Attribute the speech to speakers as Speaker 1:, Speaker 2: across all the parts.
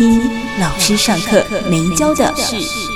Speaker 1: 一老师上课没教的事。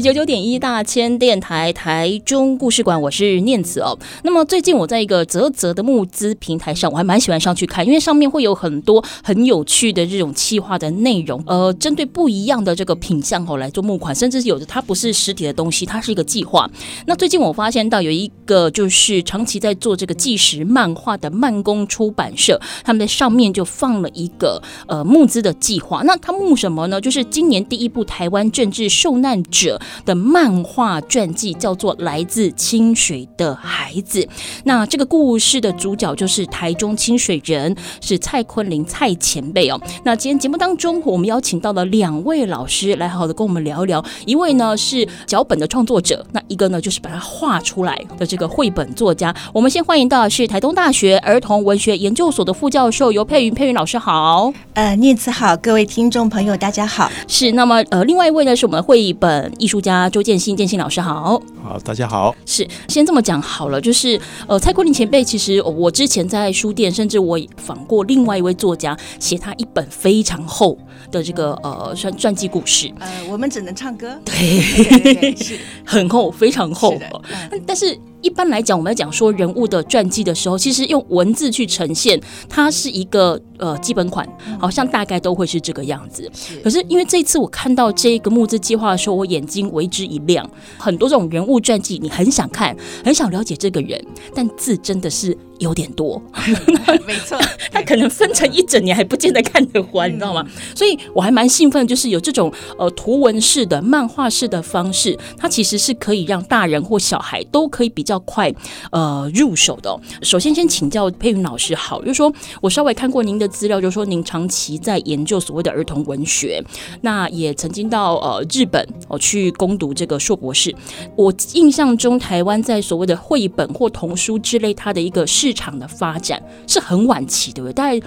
Speaker 1: 九九点一大千电台台中故事馆，我是念慈哦。那么最近我在一个泽泽的募资平台上，我还蛮喜欢上去看，因为上面会有很多很有趣的这种企划的内容，呃，针对不一样的这个品相哦来做募款，甚至有的它不是实体的东西，它是一个计划。那最近我发现到有一个就是长期在做这个纪实漫画的慢工出版社，他们在上面就放了一个呃募资的计划。那他募什么呢？就是今年第一部台湾政治受难者的漫画传记叫做《来自清水的孩子》，那这个故事的主角就是台中清水人，是蔡坤林蔡前辈哦。那今天节目当中，我们邀请到了两位老师来好好的跟我们聊一聊。一位呢是脚本的创作者，那一个呢就是把它画出来的这个绘本作家。我们先欢迎到的是台东大学儿童文学研究所的副教授尤佩云，佩云老师好。
Speaker 2: 呃，念慈好，各位听众朋友大家好。
Speaker 1: 是，那么呃，另外一位呢是我们绘本艺术。书家周建新，建新老师好，
Speaker 3: 好，大家好。
Speaker 1: 是，先这么讲好了，就是呃，蔡国林前辈，其实我之前在书店，甚至我访过另外一位作家，写他一本非常厚的这个呃传传记故事。
Speaker 2: 呃，我们只能唱歌，
Speaker 1: 对，
Speaker 2: 对对对是
Speaker 1: 很厚，非常厚。
Speaker 2: 是，嗯，
Speaker 1: 但是。一般来讲，我们在讲说人物的传记的时候，其实用文字去呈现，它是一个呃基本款，好像大概都会是这个样子。可是因为这一次我看到这个募资计划的时候，我眼睛为之一亮。很多这种人物传记，你很想看，很想了解这个人，但字真的是。有点多，
Speaker 2: 没错，
Speaker 1: 他可能分成一整年还不见得看得完，你知道吗？所以我还蛮兴奋，就是有这种呃图文式的漫画式的方式，它其实是可以让大人或小孩都可以比较快呃入手的。首先，先请教佩云老师，好，就是说我稍微看过您的资料，就是说您长期在研究所谓的儿童文学，那也曾经到呃日本哦去攻读这个硕博士。我印象中，台湾在所谓的绘本或童书之类，它的一个市场的发展是很晚期，对不对？大概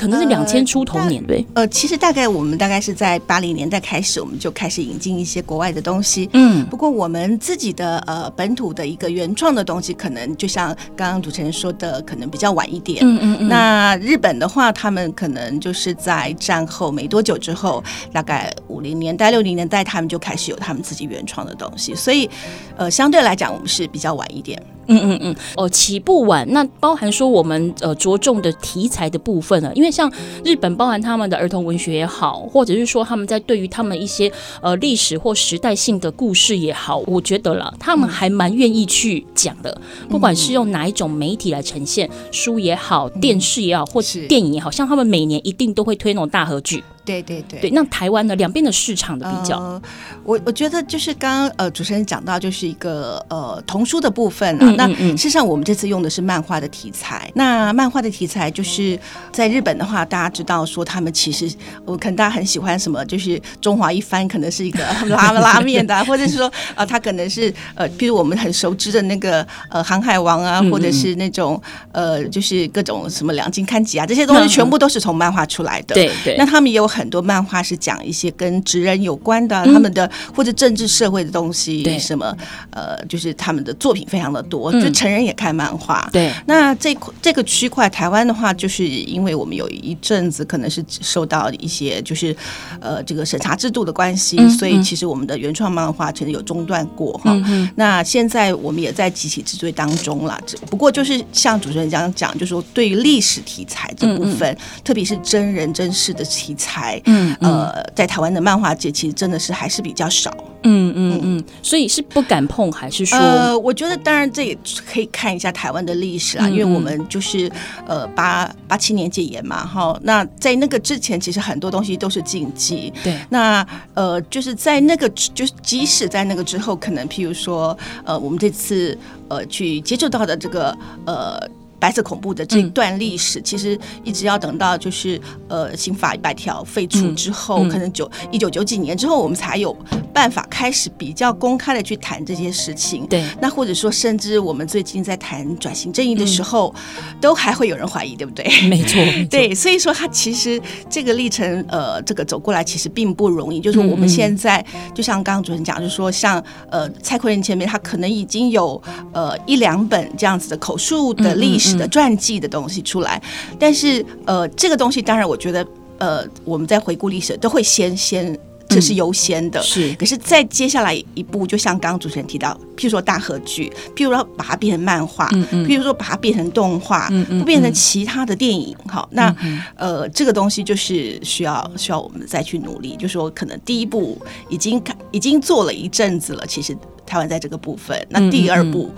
Speaker 1: 可能是两千出头年，对、
Speaker 2: 呃。呃，其实大概我们大概是在八零年代开始，我们就开始引进一些国外的东西。
Speaker 1: 嗯，
Speaker 2: 不过我们自己的呃本土的一个原创的东西，可能就像刚刚主持人说的，可能比较晚一点。
Speaker 1: 嗯嗯嗯。那
Speaker 2: 日本的话，他们可能就是在战后没多久之后，大概五零年代、六零年代，他们就开始有他们自己原创的东西。所以，呃，相对来讲，我们是比较晚一点。
Speaker 1: 嗯嗯嗯，哦，起步晚，那包含说我们呃着重的题材的部分呢？因为像日本，包含他们的儿童文学也好，或者是说他们在对于他们一些呃历史或时代性的故事也好，我觉得啦，他们还蛮愿意去讲的，不管是用哪一种媒体来呈现，书也好，电视也好，或是电影也好，像他们每年一定都会推那种大合剧。
Speaker 2: 对对对，
Speaker 1: 对，那台湾呢？两边的市场的比较，
Speaker 2: 呃、我我觉得就是刚刚呃主持人讲到，就是一个呃童书的部分啊。嗯嗯嗯，那事实上我们这次用的是漫画的题材。那漫画的题材就是在日本的话，大家知道说他们其实我可能大家很喜欢什么，就是中华一番可能是一个 拉 拉面的，或者是说啊、呃，他可能是呃，比如我们很熟知的那个呃航海王啊，或者是那种呃，就是各种什么两津勘吉啊，这些东西全部都是从漫画出来的。对对，那他们也有很。多漫画是讲一些跟职人有关的，嗯、他们的或者政治社会的东西，对什么呃，就是他们的作品非常的多，嗯、就成人也看漫画。对，那这这个区块台湾的话，就是因为我们有一阵子可能是受到一些就是呃这个审查制度的关系，嗯、所以其实我们的原创漫画曾经有中断过哈。那现在我们也在急起直追当中了，只不过就是像主持人这样讲，就是说对于历史题材这部分，特别是真人真事的题材。嗯，嗯，呃，在台湾的漫画界，其实真的是还是比较少。
Speaker 1: 嗯嗯嗯，所以是不敢碰，还是说？
Speaker 2: 呃，我觉得当然这也可以看一下台湾的历史啦，嗯嗯，因为我们就是呃八八七年戒严嘛，哈。那在那个之前，其实很多东西都是禁忌。对。那呃，就是在那个，就是即使在那个之后，可能譬如说，呃，我们这次呃去接触到的这个呃。白色恐怖的这一段历史，其实一直要等到就是呃刑法一百条废除之后，可能九一九九几年之后，我们才有办法开始比较公开的去谈这些事情。
Speaker 1: 对，
Speaker 2: 那或者说，甚至我们最近在谈转型正义的时候，都还会有人怀疑，对不对？
Speaker 1: 没错，
Speaker 2: 对，所以说他其实这个历程，呃，这个走过来其实并不容易。就是我们现在，就像刚刚主持人讲，就是说，像呃蔡奎仁前面，他可能已经有呃一两本这样子的口述的历史的传记的东西出来，但是呃这个东西，当然我觉得呃我们在回顾历史都会先先。这是优先的，
Speaker 1: 是。
Speaker 2: 可是再接下来一步，就像刚刚主持人提到，譬如说大合剧，譬如说把它变成漫画，嗯嗯，譬如说把它变成动画，嗯嗯，变成其他的电影，好，那呃，这个东西就是需要需要我们再去努力。就是说可能第一步已经已经做了一阵子了，其实台湾在这个部分，那第二步。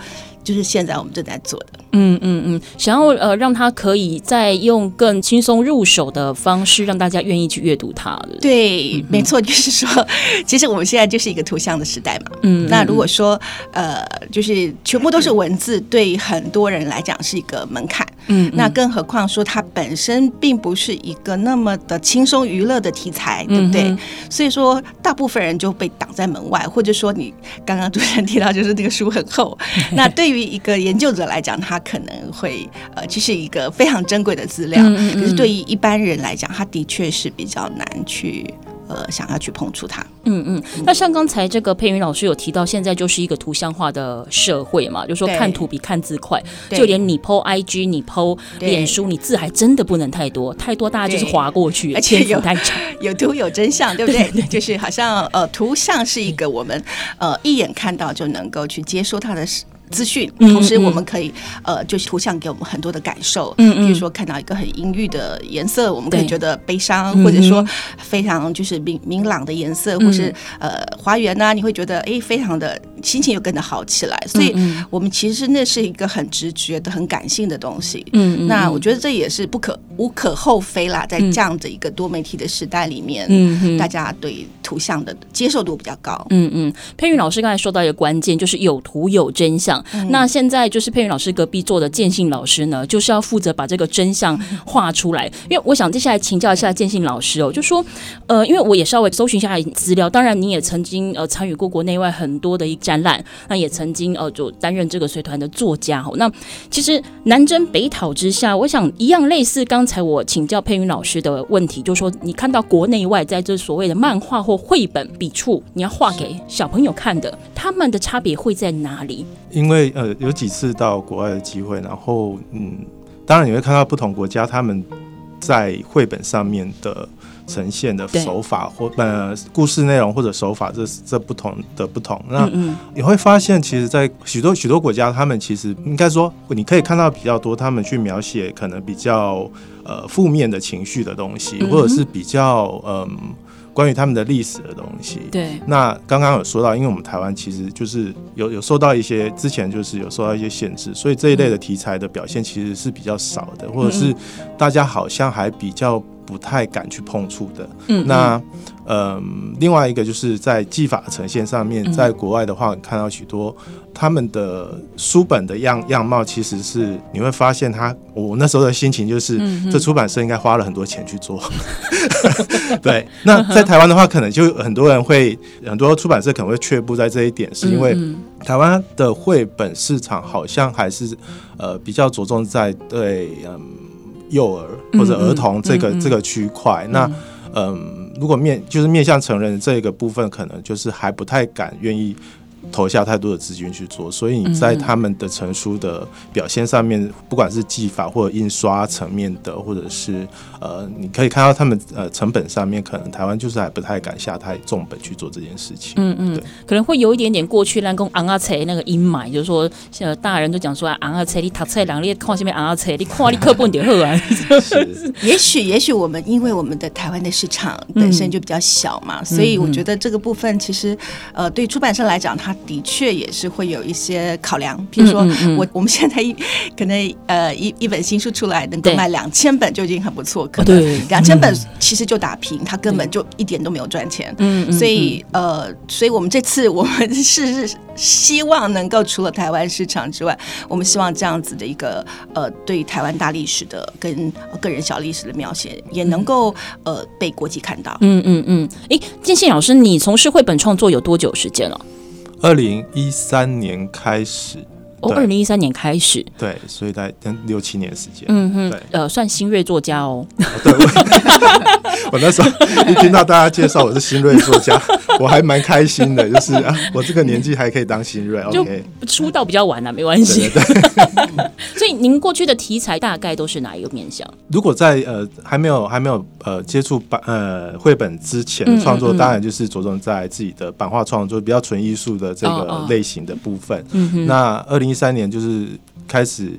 Speaker 2: 就是现在我们正在做的，
Speaker 1: 嗯嗯嗯，想要呃让他可以再用更轻松入手的方式，让大家愿意去阅读它。
Speaker 2: 对，嗯、没错，就是说，其实我们现在就是一个图像的时代嘛。嗯，那如果说呃，就是全部都是文字，对很多人来讲是一个门槛。嗯，那更何况说它本身并不是一个那么的轻松娱乐的题材，对不对？嗯、所以说，大部分人就被挡在门外，或者说你刚刚主持人提到，就是那个书很厚，那。对于一个研究者来讲，他可能会呃，这是一个非常珍贵的资料。嗯嗯嗯，可是对于一般人来讲，他的确是比较难去呃，想要去碰触它。
Speaker 1: 嗯嗯。那像刚才这个佩云老师有提到，现在就是一个图像化的社会嘛，就是说看图比看字快。就连你 PO IG，你 PO 脸书，你字还真的不能太多，太多大家就是划过去，
Speaker 2: 而且有 有图有真相，对不对？对对对，就是好像呃，图像是一个我们呃一眼看到就能够去接收它的。资讯，同时我们可以、嗯、呃，就是图像给我们很多的感受，嗯，比如说看到一个很阴郁的颜色，我们可以觉得悲伤，或者说非常就是明明朗的颜色，或是呃花园呐，你会觉得哎，非常的心情又跟着好起来。所以，我们其实那是一个很直觉的、很感性的东西。嗯，那我觉得这也是不可无可厚非啦，在这样的一个多媒体的时代里面，嗯，大家对图像的接受度比较高。
Speaker 1: 嗯嗯，佩玉老师刚才说到一个关键，就是有图有真相。嗯、那现在就是佩云老师隔壁坐的建信老师呢，就是要负责把这个真相画出来。因为我想接下来请教一下建信老师哦，就说呃，因为我也稍微搜寻一下资料，当然你也曾经呃参与过国内外很多的一个展览，那也曾经呃就担任这个随团的作家哦。那其实南征北讨之下，我想一样类似刚才我请教佩云老师的问题，就是说你看到国内外在这所谓的漫画或绘本笔触，你要画给小朋友看的，他们的差别会在哪里？
Speaker 3: 因为呃有几次到国外的机会，然后嗯，当然你会看到不同国家他们在绘本上面的呈现的手法或呃故事内容或者手法这这不同的不同，那你会发现其实，在许多许多国家，他们其实应该说你可以看到比较多他们去描写可能比较呃负面的情绪的东西，或者是比较嗯。呃关于他们的历史的东西，
Speaker 1: 对。
Speaker 3: 那刚刚有说到，因为我们台湾其实就是有有受到一些之前就是有受到一些限制，所以这一类的题材的表现其实是比较少的，或者是大家好像还比较不太敢去碰触的。嗯。那嗯，另外一个就是在技法呈现上面，在国外的话，看到许多。他们的书本的样样貌，其实是你会发现他，他我那时候的心情就是，嗯、这出版社应该花了很多钱去做。对，那在台湾的话，可能就很多人会，很多出版社可能会却步在这一点，是因为台湾的绘本市场好像还是呃比较着重在对嗯幼儿或者儿童这个、嗯、这个区块。那嗯，如果面就是面向成人这个部分，可能就是还不太敢愿意。投下太多的资金去做，所以你在他们的成书的表现上面，嗯、不管是技法或者印刷层面的，或者是呃，你可以看到他们呃成本上面，可能台湾就是还不太敢下太重本去做这件事情。嗯嗯，对。
Speaker 1: 可能会有一点点过去那个昂阿切那个阴霾，就是说现在大人都讲说昂阿切，你读册两列看下面昂阿切，你看你课本就好啊。
Speaker 2: 也许也许我们因为我们的台湾的市场本身就比较小嘛，嗯、所以我觉得这个部分其实呃对出版社来讲，它它的确也是会有一些考量，比如说我、我们现在一可能呃一一本新书出来能够卖两千本就已经很不错，可能两千本其实就打平，它根本就一点都没有赚钱。嗯，所以呃，所以我们这次我们是希望能够除了台湾市场之外，我们希望这样子的一个呃对台湾大历史的跟个人小历史的描写也能够呃被国际看到。
Speaker 1: 嗯嗯嗯。哎，建信老师，你从事绘本创作有多久时间了？
Speaker 3: 二零一三年开始。
Speaker 1: 哦，二零一三年开始，
Speaker 3: 对，所以大概六七年时间，
Speaker 1: 嗯哼，对，呃，算新锐作家哦。
Speaker 3: 哦对，我，我那时候一听到大家介绍我是新锐作家，我还蛮开心的，就是啊，我这个年纪还可以当新锐，OK，
Speaker 1: 出道比较晚啊，没关系。
Speaker 3: 对，对，对。
Speaker 1: 所以您过去的题材大概都是哪一个面向？
Speaker 3: 如果在呃还没有还没有呃接触版呃绘本之前的创作，嗯。嗯嗯，当然就是着重在自己的版画创作，比较纯艺术的这个类型的部分。嗯哼，那二零一三年就是开始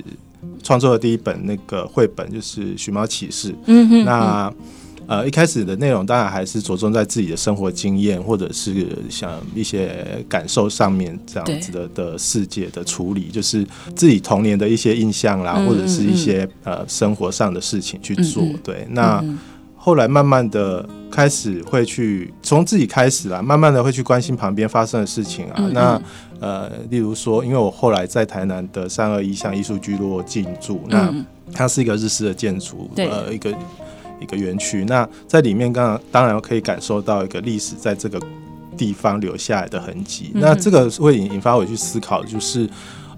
Speaker 3: 创作的第一本那个绘本，就是《寻猫启事》。嗯哼，那呃一开始的内容当然还是着重在自己的生活经验，或者是像一些感受上面这样子的的世界的处理，就是自己童年的一些印象啦，或者是一些呃生活上的事情去做。对，那。后来慢慢的开始会去从自己开始啦，慢慢的会去关心旁边发生的事情啊。嗯嗯那呃，例如说，因为我后来在台南的三二一巷艺术聚落进驻，那它是一个日式的建筑，呃，一个一个园区。那在里面，刚刚当然可以感受到一个历史在这个地方留下来的痕迹。那这个会引引发我去思考，就是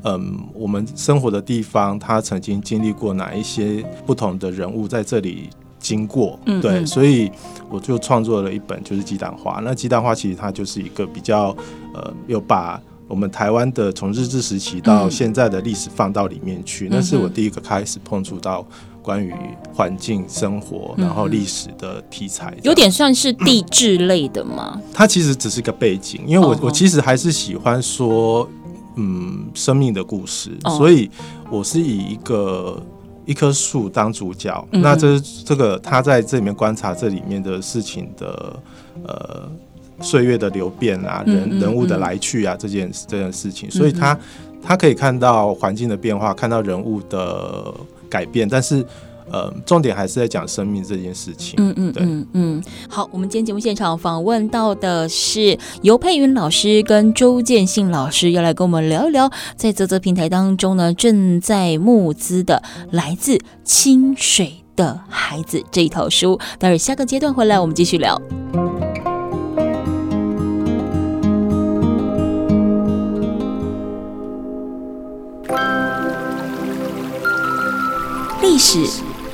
Speaker 3: 嗯，我们生活的地方，它曾经经历过哪一些不同的人物在这里。经过对，所以我就创作了一本，就是《鸡蛋花》。那《鸡蛋花》其实它就是一个比较呃，有把我们台湾的从日治时期到现在的历史放到里面去。那是我第一个开始碰触到关于环境、生活，然后历史的题材，
Speaker 1: 有点算是地质类的吗？
Speaker 3: 它其实只是一个背景，因为我我其实还是喜欢说，嗯，生命的故事，所以我是以一个。一棵树当主角，嗯、那这这个他在这里面观察这里面的事情的呃岁月的流变啊，人人物的来去啊，这件这件事情，所以他他可以看到环境的变化，看到人物的改变，但是。呃，重点还是在讲生命这件事情。嗯嗯，对，嗯嗯。
Speaker 1: 好，我们今天节目现场访问到的是尤佩云老师跟周建信老师，要来跟我们聊一聊，在泽泽平台当中呢，正在募资的《来自清水的孩子》这一套书。待会儿下个阶段回来，我们继续聊。历史。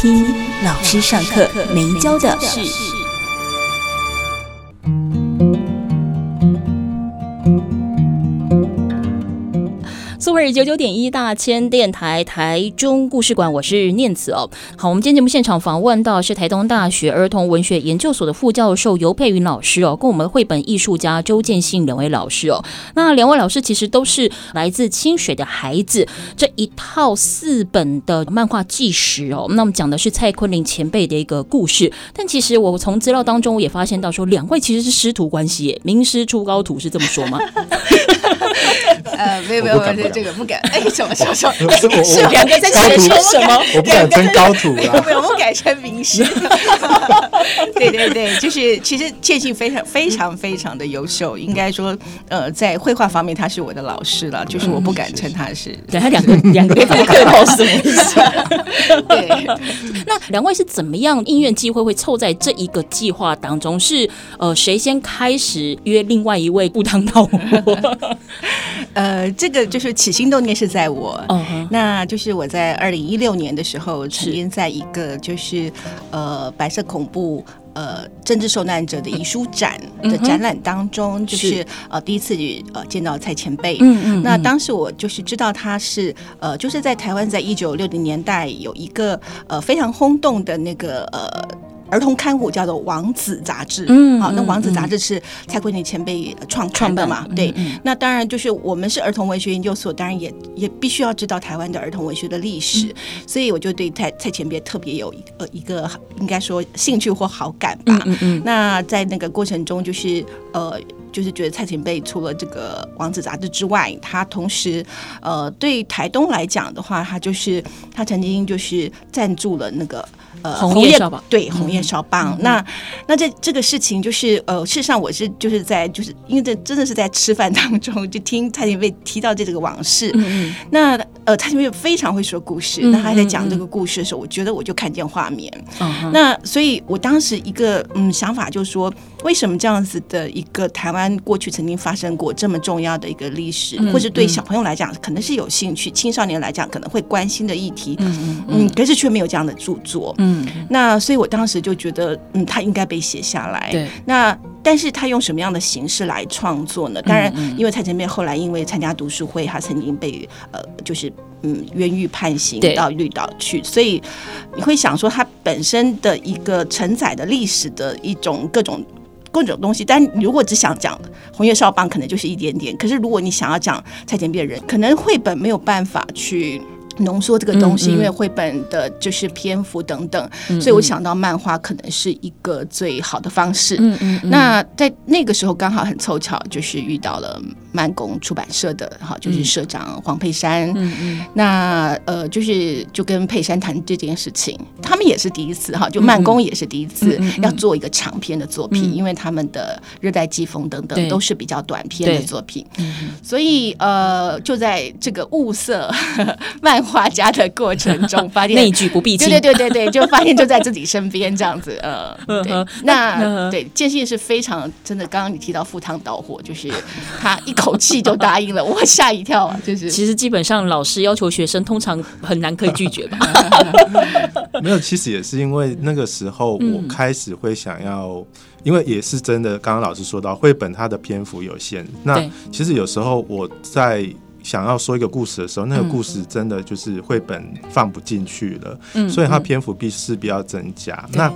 Speaker 1: 听老师上课没教的事。苏慧九九点一大千电台台中故事馆，我是念慈哦。好，我们今天节目现场访问到是台东大学儿童文学研究所的副教授尤佩云老师哦，跟我们绘本艺术家周建信两位老师哦。那两位老师其实都是来自清水的孩子这一套四本的漫画纪实哦。那我们讲的是蔡坤林前辈的一个故事，但其实我从资料当中我也发现到说，两位其实是师徒关系耶，名师出高徒是这么说吗？
Speaker 2: 呃，没有没有没有，这个不敢。哎，什么什么什么？
Speaker 3: 是
Speaker 1: 两个在学什么？
Speaker 3: 我不敢称高徒啊。
Speaker 2: 我们改成名师。对对对，就是其实建信非常非常非常的优秀，应该说，呃，在绘画方面他是我的老师了。就是我不敢称他是。
Speaker 1: 对他两个两个客套什么意思？对。那两位是怎么样因缘际会会凑在这一个计划当中？是呃，谁先开始约另外一位赴汤蹈火？
Speaker 2: 呃，这个就是起心动念是在我。那就是我在二零一六年的时候，曾经在一个就是呃白色恐怖。呃，政治受难者的遗书展的展览当中，嗯、就是，是呃第一次呃见到蔡前辈。嗯，嗯嗯。那当时我就是知道他是呃就是在台湾，在一九六零年代有一个呃非常轰动的那个呃。儿童刊物叫做《王子》杂志，嗯，好，那《王子》杂志是蔡国宁前辈创创的嘛？对，那当然就是我们是儿童文学研究所，当然也也必须要知道台湾的儿童文学的历史，所以我就对蔡蔡前辈特别有呃一个应该说兴趣或好感吧。那在那个过程中，就是呃，就是觉得蔡前辈除了这个《王子》杂志之外，他同时呃对台东来讲的话，他就是他曾经就是赞助了那个。呃，红叶对红叶烧棒，嗯、那那这这个事情就是呃，事实上我是就是在就是因为这真的是在吃饭当中就听蔡琴被提到这这个往事，嗯嗯。那呃蔡前辈非常会说故事，嗯、那他在讲这个故事的时候，我觉得我就看见画面，嗯、那所以我当时一个嗯想法就是说，为什么这样子的一个台湾过去曾经发生过这么重要的一个历史，嗯、或者对小朋友来讲可能是有兴趣，青少年来讲可能会关心的议题，嗯嗯嗯，可是却没有这样的著作，嗯。嗯，那所以我当时就觉得，嗯，他应该被写下来。对，那但是他用什么样的形式来创作呢？当然，因为蔡前辈后来因为参加读书会，他曾经被呃，就是嗯，冤狱判刑到绿岛去，所以你会想说，他本身的一个承载的历史的一种各种各种东西。但如果只想讲红叶少棒，可能就是一点点。可是如果你想要讲蔡前辈的人，可能绘本没有办法去。浓缩这个东西，因为绘本的就是篇幅等等，所以我想到漫画可能是一个最好的方式。嗯嗯嗯，那在那个时候刚好很凑巧，就是遇到了慢工出版社的哈，就是社长黄佩珊。嗯嗯，那呃，就是就跟佩珊谈这件事情，他们也是第一次哈，就慢工也是第一次要做一个长篇的作品，因为他们的热带季风等等都是比较短篇的作品，所以呃，就在这个物色 漫。画家的过程中，发现
Speaker 1: 内举不避亲，
Speaker 2: 对对对对对，就发现就在自己身边这样子，呃，对，那 对建信是非常真的。刚刚你提到赴汤蹈火，就是他一口气就答应了，我吓一跳啊！就是
Speaker 1: 其实基本上老师要求学生，通常很难可以拒绝吧？
Speaker 3: 没有，其实也是因为那个时候我开始会想要，因为也是真的，刚刚老师说到绘本它的篇幅有限，那其实有时候我在。想要说一个故事的时候，那个故事真的就是绘本放不进去了，嗯、所以它篇幅必势必要增加。嗯、那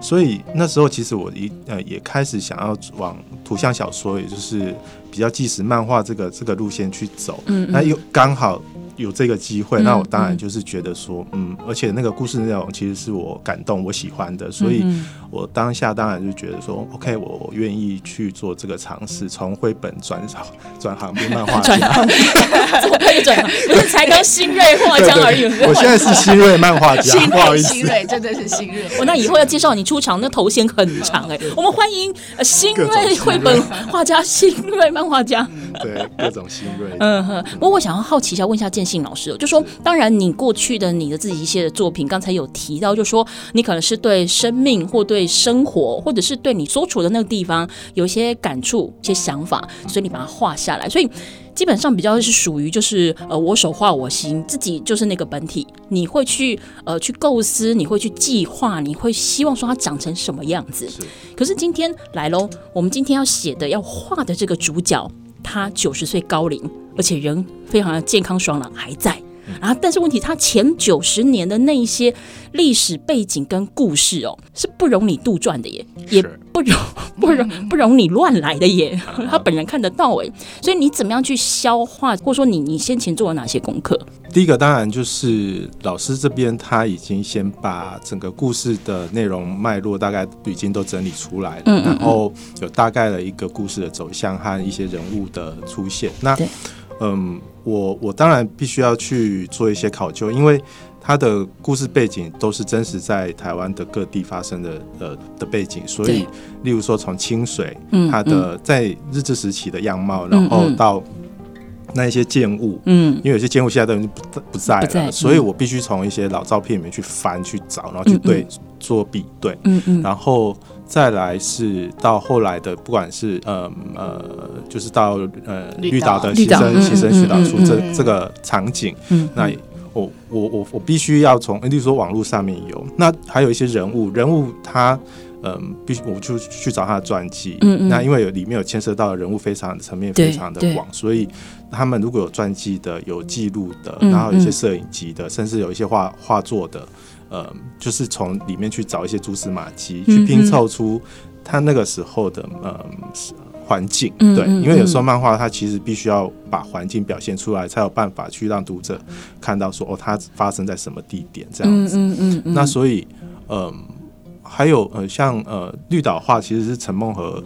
Speaker 3: 所以那时候其实我一呃也开始想要往图像小说，也就是比较纪实漫画这个这个路线去走。嗯，那又刚好。有这个机会，那我当然就是觉得说，嗯，嗯，而且那个故事内容其实是我感动、我喜欢的，所以我当下当然就觉得说，OK，我我愿意去做这个尝试，从绘本转 转行变漫画家。
Speaker 1: 怎么可以转行？不是才刚新锐画家而已。
Speaker 3: 我现在是新锐漫画家，不好意思，
Speaker 2: 新锐真的是新锐。
Speaker 1: 我那以后要介绍你出场，那头衔很长哎。我们欢迎新锐绘本画家、新锐漫画家。
Speaker 3: 对，各种新锐。
Speaker 1: 嗯哼。不过我想要好奇一下，问一下建信老师，就说，当然你过去的你的自己一些的作品，刚才有提到，就说你可能是对生命或对生活，或者是对你所处的那个地方有一些感触、一些想法，所以你把它画下来。所以基本上比较是属于就是呃我手画我心，自己就是那个本体，你会去呃去构思，你会去计划，你会希望说它长成什么样子。是。可是今天来喽，我们今天要写的要画的这个主角。他九十岁高龄，而且人非常的健康爽朗，还在。然后，但是问题，他前九十年的那一些历史背景跟故事哦，是不容你杜撰的耶，也不容不容不容你乱来的耶。他本人看得到哎，所以你怎么样去消化，或者说你你先前做了哪些功课？
Speaker 3: 第一个当然就是老师这边他已经先把整个故事的内容脉络大概已经都整理出来了，嗯嗯嗯，然后有大概的一个故事的走向和一些人物的出现。那嗯，我我当然必须要去做一些考究，因为它的故事背景都是真实在台湾的各地发生的呃的背景，所以例如说从清水，它的在日治时期的样貌，然后到。那一些建物，嗯，因为有些建物现在都已经不不在了，在所以我必须从一些老照片里面去翻去找，然后去对、嗯、做比对，嗯嗯，然后再来是到后来的，不管是呃呃，就是到呃绿岛。的牺牲牺牲训导处这这个场景，嗯，那我我我我必须要从，例如说网络上面有，那还有一些人物，人物他。嗯，必须我就去找他的传记。嗯嗯，那因为有里面有牵涉到的人物非常层面非常的广，所以他们如果有传记的、有记录的，然后有一些摄影集的，嗯嗯，甚至有一些画画作的，嗯，就是从里面去找一些蛛丝马迹，去拼凑出他那个时候的呃环境。对，因为有时候漫画它其实必须要把环境表现出来，才有办法去让读者看到说哦，它发生在什么地点这样子。嗯嗯，那所以嗯。还有呃，像呃绿岛画其实是陈梦和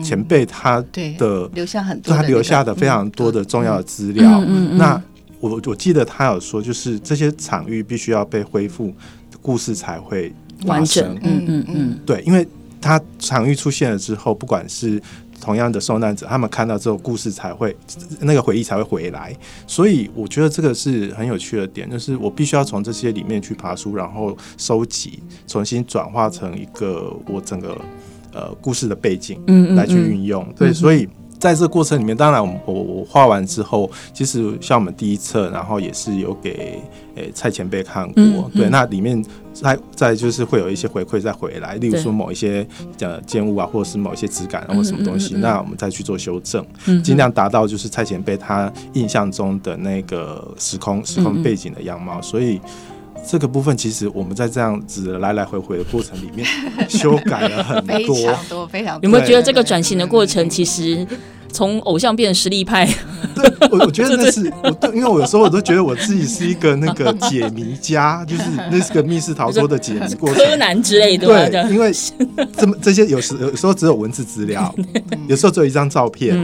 Speaker 3: 前辈他的
Speaker 2: 留下很多，
Speaker 3: 他留下的非常多的重要的资料。嗯那我我记得他有说，就是这些场域必须要被恢复，故事才会
Speaker 1: 完整。嗯嗯嗯，
Speaker 3: 对，因为他场域出现了之后，不管是同样的受难者，他们看到之后，故事才会那个回忆才会回来。所以我觉得这个是很有趣的点，就是我必须要从这些里面去爬书，然后收集，重新转化成一个我整个呃故事的背景，嗯，来去运用。嗯嗯嗯对，所以。在这个过程里面，当然我我我画完之后，其实像我们第一册，然后也是有给诶、欸、蔡前辈看过，嗯嗯、对，那里面再再就是会有一些回馈再回来，例如说某一些呃建物啊，或者是某一些质感啊，或什么东西，那我们再去做修正，尽、嗯、量达到就是蔡前辈他印象中的那个时空时空背景的样貌，所以。这个部分其实我们在这样子来来回回的过程里面 修改了很多，
Speaker 2: 非常多，非常多。
Speaker 1: 有没有觉得这个转型的过程其实？从偶像变成实力派，
Speaker 3: 对，我我觉得 那是我，因为我有时候我都觉得我自己是一个那个解谜家，就是那是个密室逃脱的解谜过程，
Speaker 1: 柯南之类的。
Speaker 3: 对，因为这么这些有时有时候只有文字资料，有时候只有一张照片。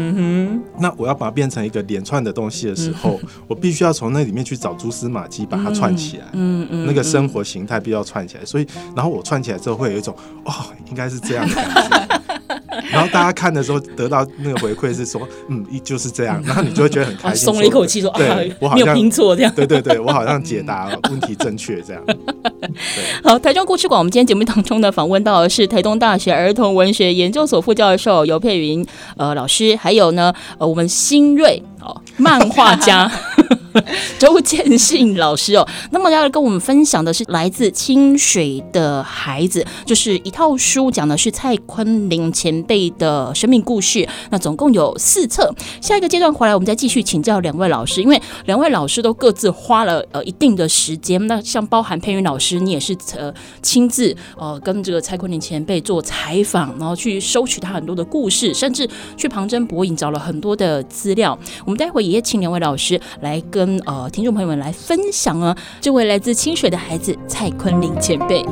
Speaker 3: 那我要把它变成一个连串的东西的时候，我必须要从那里面去找蛛丝马迹，把它串起来。嗯嗯，那个生活形态必须要串起来，所以然后我串起来之后会有一种哦，应该是这样的感觉。然后大家看的时候得到那个回馈是说，嗯，就是这样，然后你就会觉得很开心，
Speaker 1: 松了一口气，说，对，我好像没有拼错这样，
Speaker 3: 对对对，我好像解答问题正确这样。
Speaker 1: 好，台中故事馆，我们今天节目当中呢，访问到的是台东大学儿童文学研究所副教授尤佩云呃老师，还有呢，呃，我们新锐哦，漫画家。周建信老师哦，那么要跟我们分享的是来自清水的孩子，就是一套书，讲的是蔡坤林前辈的生命故事。那总共有四册，下一个阶段回来，我们再继续请教两位老师，因为两位老师都各自花了呃一定的时间。那像包含佩云老师，你也是呃亲自呃跟这个蔡坤林前辈做采访，然后去收取他很多的故事，甚至去旁征博引找了很多的资料。我们待会也请两位老师来跟。跟呃听众朋友们来分享啊，这位来自清水的孩子蔡坤林前辈。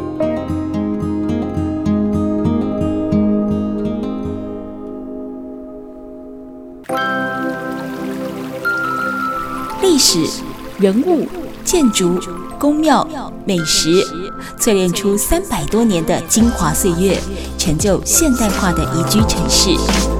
Speaker 1: 历史、人物、建筑、宫庙、美食，淬炼出三百多年的精华岁月，成就现代化的宜居城市。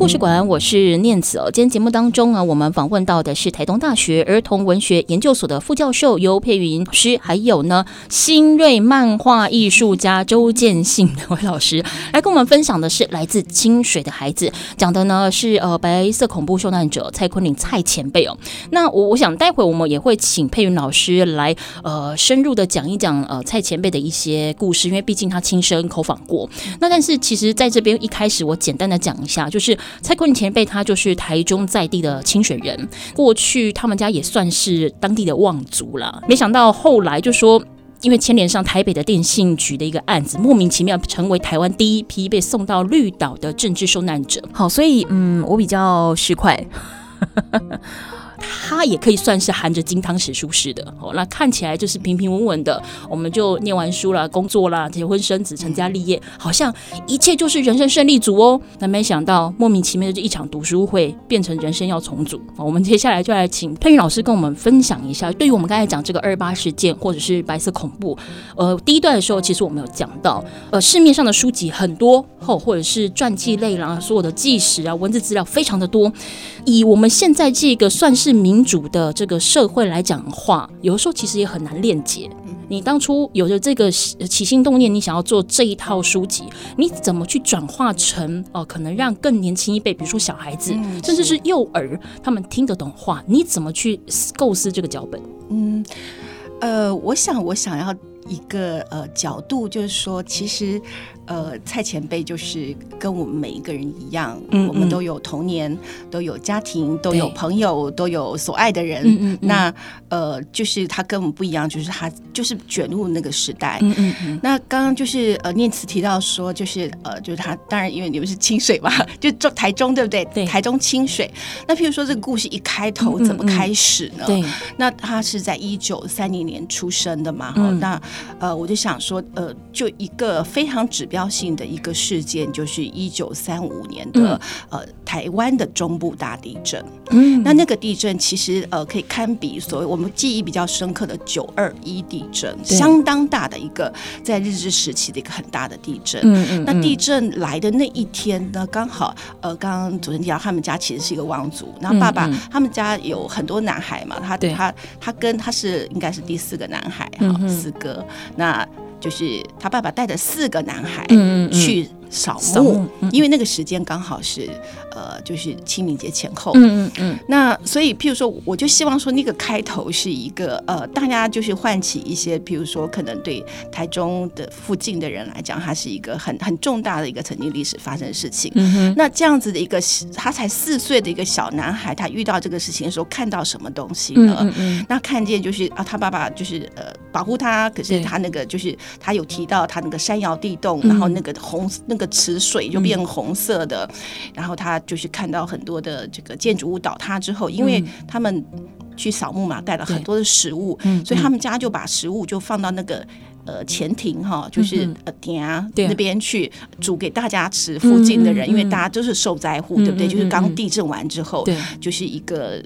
Speaker 1: 故事馆，我是念子哦。今天节目当中啊，我们访问到的是台东大学儿童文学研究所的副教授尤佩云老师，还有呢新锐漫画艺术家周建信两位老师，来跟我们分享的是来自清水的孩子，讲的呢是呃白色恐怖受难者蔡坤林蔡前辈哦。那我我想待会我们也会请佩云老师来呃深入的讲一讲呃蔡前辈的一些故事，因为毕竟他亲身口访过。那但是其实在这边一开始我简单的讲一下，就是。蔡坤前辈，他就是台中在地的清水人，过去他们家也算是当地的望族了。没想到后来就说，因为牵连上台北的电信局的一个案子，莫名其妙成为台湾第一批被送到绿岛的政治受难者。好，所以嗯，我比较失快。他也可以算是含着金汤匙书式的哦。那看起来就是平平稳稳的，我们就念完书了，工作啦，结婚生子，成家立业，好像一切就是人生胜利组哦。那没想到莫名其妙的这一场读书会变成人生要重组。我们接下来就来请佩云老师跟我们分享一下，对于我们刚才讲这个二八事件或者是白色恐怖，呃，第一段的时候其实我们有讲到，呃，市面上的书籍很多，或或者是传记类啦，所有的纪实啊，文字资料非常的多。以我们现在这个算是民主的这个社会来讲的话，有的时候其实也很难链接。你当初有着这个起心动念，你想要做这一套书籍，你怎么去转化成哦、呃，可能让更年轻一辈，比如说小孩子，嗯、甚至是幼儿，他们听得懂话，你怎么去构思这个脚本？
Speaker 2: 嗯，呃，我想我想要一个呃角度，就是说，其实。呃，蔡前辈就是跟我们每一个人一样，嗯嗯，我们都有童年，都有家庭，都有朋友，都有所爱的人。那呃，就是他跟我们不一样，就是他就是卷入那个时代。嗯嗯嗯，那刚刚就是呃，念慈提到说，就是呃，就是他当然因为你们是清水嘛，就中台中对不对？对，台中清水。那譬如说这个故事一开头怎么开始呢？对，那他是在一九三零年出生的嘛？哈、嗯，那呃，我就想说，呃，就一个非常指标。性的一个事件就是一九三五年的、嗯、呃台湾的中部大地震。嗯，那那个地震其实呃可以堪比所谓我们记忆比较深刻的九二一地震，相当大的一个在日治时期的一个很大的地震。嗯嗯。那地震来的那一天呢，刚好呃刚刚主持人讲他们家其实是一个望族，然后爸爸、嗯嗯、他们家有很多男孩嘛，他他他跟他是应该是第四个男孩哈、嗯，四哥那。就是他爸爸带着四个男孩去扫墓，因为那个时间刚好是。呃，就是清明节前后，嗯嗯嗯。那所以，譬如说，我就希望说，那个开头是一个呃，大家就是唤起一些，譬如说，可能对台中的附近的人来讲，它是一个很很重大的一个曾经历史发生的事情。嗯哼。那这样子的一个他才四岁的一个小男孩，他遇到这个事情的时候，看到什么东西呢？嗯嗯。那看见就是啊，他爸爸就是呃保护他，可是他那个就是他有提到他那个山摇地动，然后那个红那个池水就变红色的，然后他。就是看到很多的这个建筑物倒塌之后，因为他们去扫墓嘛，带了很多的食物，所以他们家就把食物就放到那个呃前庭哈，就是啊那边去煮给大家吃。附近的人，因为大家都是受灾户，对不对？就是刚地震完之后，就是一个。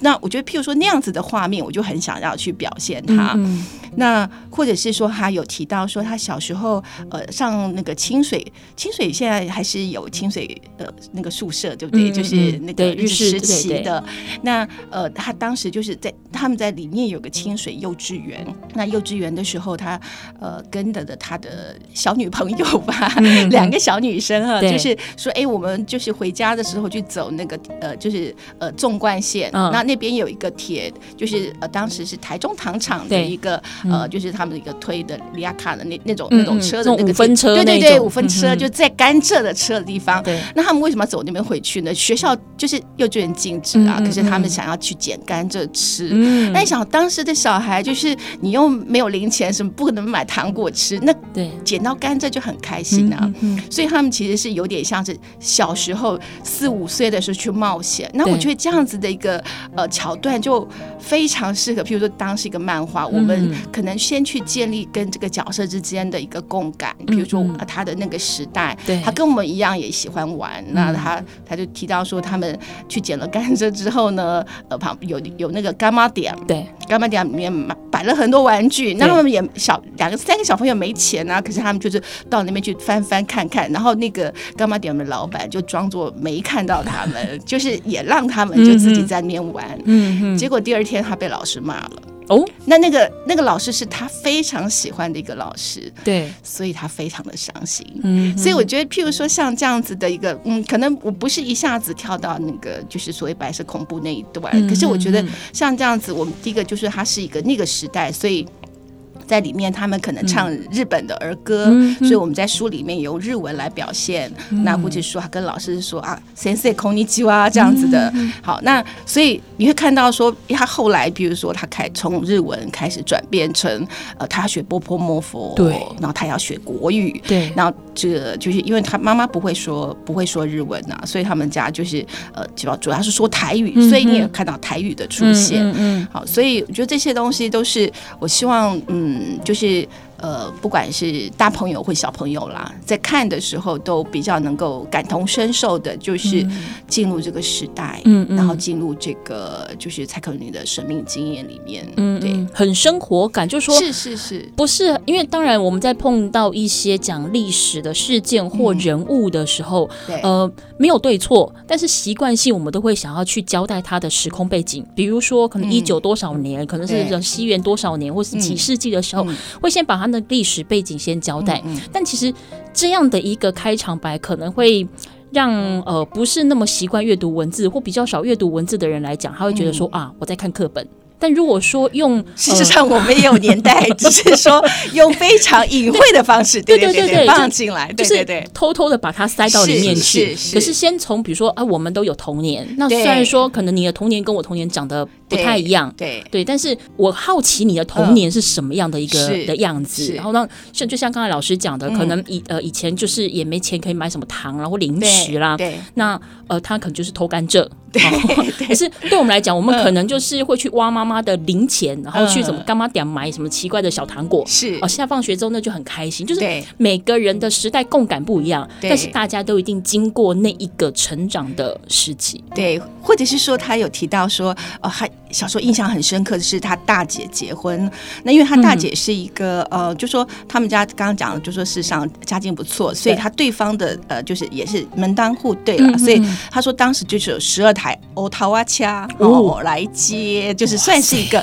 Speaker 2: 那我觉得，譬如说那样子的画面，我就很想要去表现他。嗯、那或者是说，他有提到说，他小时候呃上那个清水，清水现在还是有清水的那个宿舍，对不对？嗯、就是那个日式的。那呃，他当时就是在他们在里面有个清水幼稚园。那幼稚园的时候，他呃跟着的他的小女朋友吧，嗯、两个小女生哈，就是说，哎，我们就是回家的时候去走那个呃，就是呃纵贯线。那那边有一个铁，就是呃，当时是台中糖厂的一个呃，就是他们一个推的里亚卡的那那种那种车的那个五分车，对对对，五分车就在甘蔗的车的地方。对，那他们为什么要走那边回去呢？学校就是幼稚园禁止啊，可是他们想要去捡甘蔗吃。那你想当时的小孩，就是你又没有零钱，什么不可能买糖果吃，那对捡到甘蔗就很开心啊。所以他们其实是有点像是小时候四五岁的时候去冒险。那我觉得这样子的一个。呃，桥段就非常适合，譬如说，当是一个漫画，我们可能先去建立跟这个角色之间的一个共感。比如说，他的那个时代，他跟我们一样也喜欢玩。那他他就提到说，他们去捡了甘蔗之后呢，呃，旁有有那个柑仔店，对，干巴店里面摆了很多玩具。那他们也小两个三个小朋友没钱啊，可是他们就是到那边去翻翻看看。然后那个干巴店的老板就装作没看到他们，就是也让他们就自己在那边。玩，嗯，结果第二天他被老师骂了。哦，那那个那个老师是他非常喜欢的一个老师，对，所以他非常的伤心。嗯，所以我觉得，譬如说像这样子的一个，嗯，可能我不是一下子跳到那个就是所谓白色恐怖那一段，可是我觉得像这样子，我们第一个就是他是一个那个时代，所以。在里面，他们可能唱日本的儿歌，嗯、所以我们在书里面用日文来表现。嗯、那或者说，跟老师说啊，先生こんにちは这样子的。嗯、好，那所以 你会看到说，他后来比如说他开从日文开始转变成呃，他要学波波摩佛，
Speaker 1: 对，
Speaker 2: 然后他要学国语，
Speaker 1: 对，
Speaker 2: 然后这个就是因为他妈妈不会说不会说日文啊，所以他们家就是呃主要主要是说台语，嗯、所以你也看到台语的出现，嗯，好，所以我觉得这些东西都是我希望嗯就是。呃，不管是大朋友或小朋友啦，在看的时候都比较能够感同身受的，就是进入这个时代，嗯，然后进入这个就是蔡克伦的生命经验里面，嗯，对，
Speaker 1: 很生活感，就是说，
Speaker 2: 是是是，
Speaker 1: 不是因为当然我们在碰到一些讲历史的事件或人物的时候，嗯、呃，没有对错，但是习惯性我们都会想要去交代他的时空背景，比如说可能一九多少年，嗯、可能是西元多少年，或是几世纪的时候，嗯、会先把他。的历史背景先交代，嗯嗯，但其实这样的一个开场白可能会让呃不是那么习惯阅读文字或比较少阅读文字的人来讲，他会觉得说、嗯、啊，我在看课本。但如果说用，
Speaker 2: 事实上我们也有年代，只是说用非常隐晦的方式，对对对对，放进来，对对对，
Speaker 1: 偷偷的把它塞到里面去。可是先从比如说啊，我们都有童年，那虽然说可能你的童年跟我童年长得不太一样，对对，但是我好奇你的童年是什么样的一个的样子。然后呢，像就像刚才老师讲的，可能以呃以前就是也没钱可以买什么糖然后零食啦，对，那呃他可能就是偷甘蔗。对可是对我们来讲，我们可能就是会去挖妈妈的零钱，然后去什么干妈店买什么奇怪的小糖果。是哦，下放学之后那就很开心。就是每个人的时代共感不一样，但是大家都一定经过那一个成长的时期。
Speaker 2: 对，或者是说他有提到说，哦，还小时候印象很深刻的是他大姐结婚。那因为他大姐是一个呃，就说他们家刚刚讲的，就说事实上家境不错，所以他对方的呃，就是也是门当户对了。所以他说当时就是有十二台。欧陶瓦恰哦来接，就是算是一个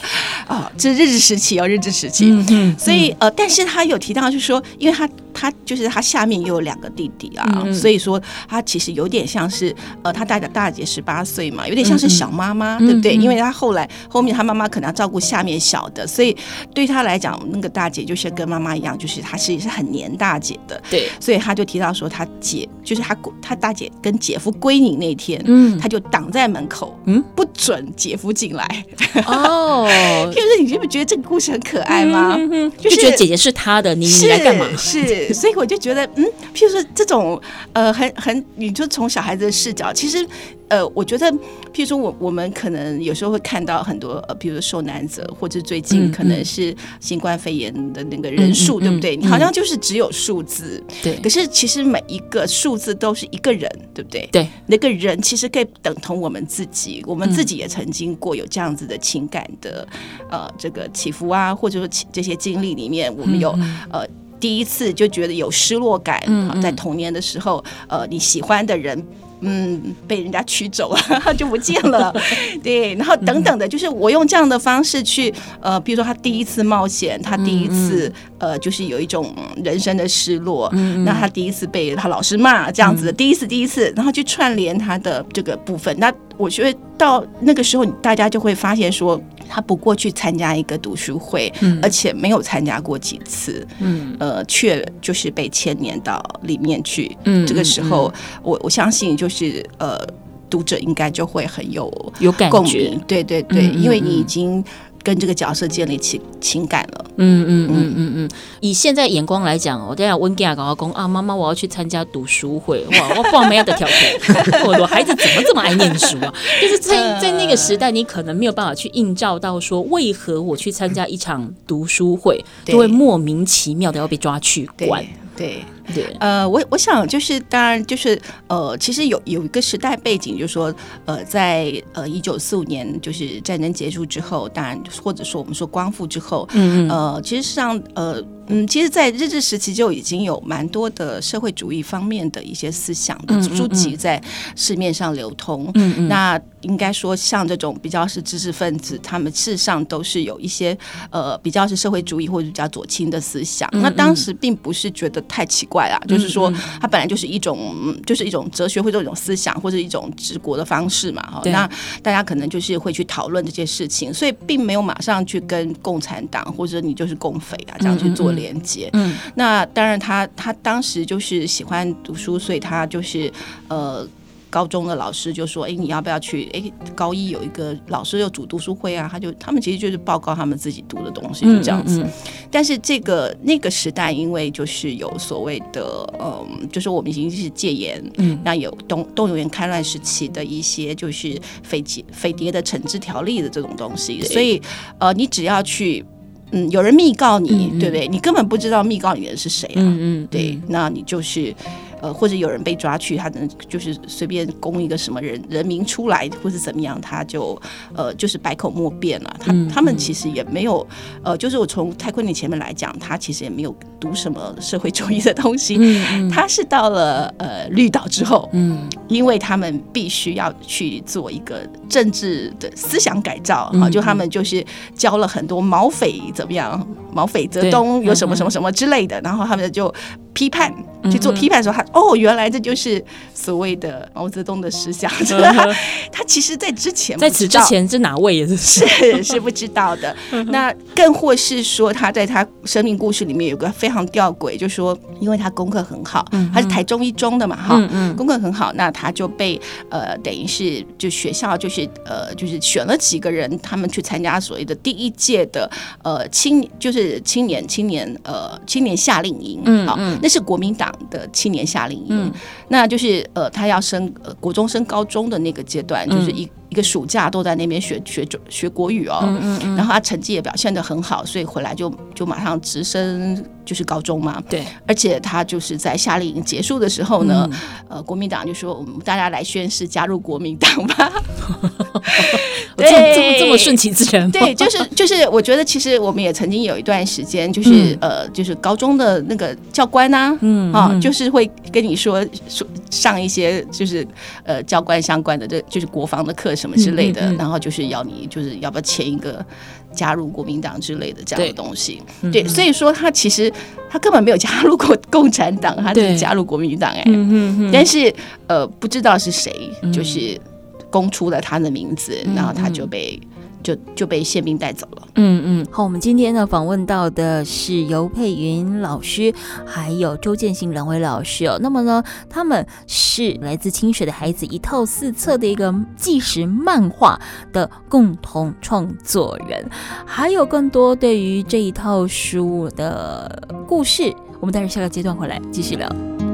Speaker 2: 啊，这是日治时期哦，日治时期。嗯嗯。所以呃，但是他有提到，就是说，因为他他就是他下面也有两个弟弟啊，所以说他其实有点像是呃，他大大姐十八岁嘛，有点像是小妈妈，对不对？因为他后来后面他妈妈可能要照顾下面小的，所以对他来讲，那个大姐就是跟妈妈一样，就是他是也是很黏大姐的。对。所以他就提到说，他姐就是他他大姐跟姐夫归宁那天，嗯，他就挡在门口，嗯，不准姐夫进来。哦，就是你是不觉得这个故事很可爱吗？
Speaker 1: 就觉得姐姐是他的，你你来干嘛？
Speaker 2: 是，所以我就觉得，嗯，譬如说这种，呃，很很，你就从小孩子的视角，其实。呃，我觉得，譬如说我我们可能有时候会看到很多呃，比如说受难者，或者最近可能是新冠肺炎的那个人数，对不对？你好像就是只有数字，对。可是其实每一个数字都是一个人，对不对？对。那个人其实可以等同我们自己，我们自己也曾经过有这样子的情感的呃这个起伏啊，或者说这些经历里面，我们有呃第一次就觉得有失落感，嗯，在童年的时候，呃，你喜欢的人。嗯，被人家取走了，就不见了。对，然后等等的，就是我用这样的方式去，呃，比如说他第一次冒险，他第一次，呃，就是有一种人生的失落。嗯，那他第一次被他老师骂，这样子的，第一次，第一次，然后去串联他的这个部分。那我觉得到那个时候，大家就会发现说。他不过去参加一个读书会，嗯、而且没有参加过几次，嗯，呃，却就是被牵连到里面去。嗯，这个时候，嗯、我我相信就是呃，读者应该就会很有
Speaker 1: 有感觉，
Speaker 2: 对对对，嗯、因为你已经。跟这个角色建立起情感了。
Speaker 1: 嗯嗯嗯嗯嗯。以现在眼光来讲，我等下温吉亚搞讲啊，妈妈，我要去参加读书会。哇，我爸妈要的条件，我的孩子怎么这么爱念书啊？就是在在那个时代，你可能没有办法去映照到说，为何我去参加一场读书会，都会莫名其妙的要被抓去关。
Speaker 2: 对对，呃，我我想就是，当然就是，呃，其实有有一个时代背景，就是说，呃，在呃一九四五年，就是战争结束之后，当然或者说我们说光复之后，嗯嗯，呃，其实上，呃。嗯，其实，在日治时期就已经有蛮多的社会主义方面的一些思想的书籍在市面上流通。嗯嗯。那应该说，像这种比较是知识分子，他们事实上都是有一些呃比较是社会主义或者比较左倾的思想。那当时并不是觉得太奇怪啊，就是说，它本来就是一种就是一种哲学或者一种思想或者一种治国的方式嘛。哈，那大家可能就是会去讨论这些事情，所以并没有马上去跟共产党或者你就是共匪啊这样去做。连接，嗯，那当然他，他他当时就是喜欢读书，所以他就是呃，高中的老师就说：“哎，你要不要去？哎，高一有一个老师又组读书会啊，他就他们其实就是报告他们自己读的东西，就这样子。嗯嗯嗯、但是这个那个时代，因为就是有所谓的，嗯，就是我们已经是戒严，嗯，那有动动员开乱时期的一些就是匪谍匪谍的惩治条例的这种东西，所以呃，你只要去。嗯，有人密告你，对不对？你根本不知道密告你的是谁啊？对，那你就是。呃，或者有人被抓去，他能就是随便供一个什么人人名出来，或是怎么样，他就呃就是百口莫辩了。他他们其实也没有呃，就是我从泰坤你前面来讲，他其实也没有读什么社会主义的东西。嗯，他是到了呃绿岛之后，嗯，因为他们必须要去做一个政治的思想改造，哈，就他们就是教了很多毛匪怎么样，毛匪泽东有什么什么什么之类的，然后他们就。批判去做批判的时候，他哦，原来这就是所谓的毛泽东的思想。他 他其实，在之前，
Speaker 1: 在此之前是哪位也是？
Speaker 2: 是是不知道的。那更或是说，他在他生命故事里面有个非常吊诡，就是说，因为他功课很好，他是台中一中的嘛，哈，功课很好，那他就被呃，等于是就学校就是呃，就是选了几个人，他们去参加所谓的第一届的呃青，就是青年青年呃青年夏令营，嗯，好。那是国民党的青年夏令营，嗯、那就是呃，他要升呃国中升高中的那个阶段，就是一。一个暑假都在那边学学学国语哦，嗯嗯嗯，然后他成绩也表现的很好，所以回来就就马上直升就是高中嘛。对，而且他就是在夏令营结束的时候呢，嗯、呃，国民党就说我们大家来宣誓加入国民党吧。
Speaker 1: 对，这么这么顺其自然。
Speaker 2: 对，就是就是，我觉得其实我们也曾经有一段时间，就是、嗯、呃，就是高中的那个教官呐、啊，嗯啊，就是会跟你说说上一些就是呃教官相关的，这就是国防的课。什么之类的，然后就是要你，就是要不要签一个加入国民党之类的这样的东西。对，对，所以说他其实他根本没有加入过 共产党，他只加入国民党哎。嗯嗯嗯、但是呃，不知道是谁，就是供出了他的名字，嗯、然后他就被。就就被宪兵带走了。
Speaker 1: 嗯嗯，好，我们今天呢访问到的是尤佩云老师，还有周建新两位老师哦。那么呢，他们是来自清水的孩子一套四册的一个纪实漫画的共同创作人，还有更多对于这一套书的故事，我们待会下个阶段回来继续聊。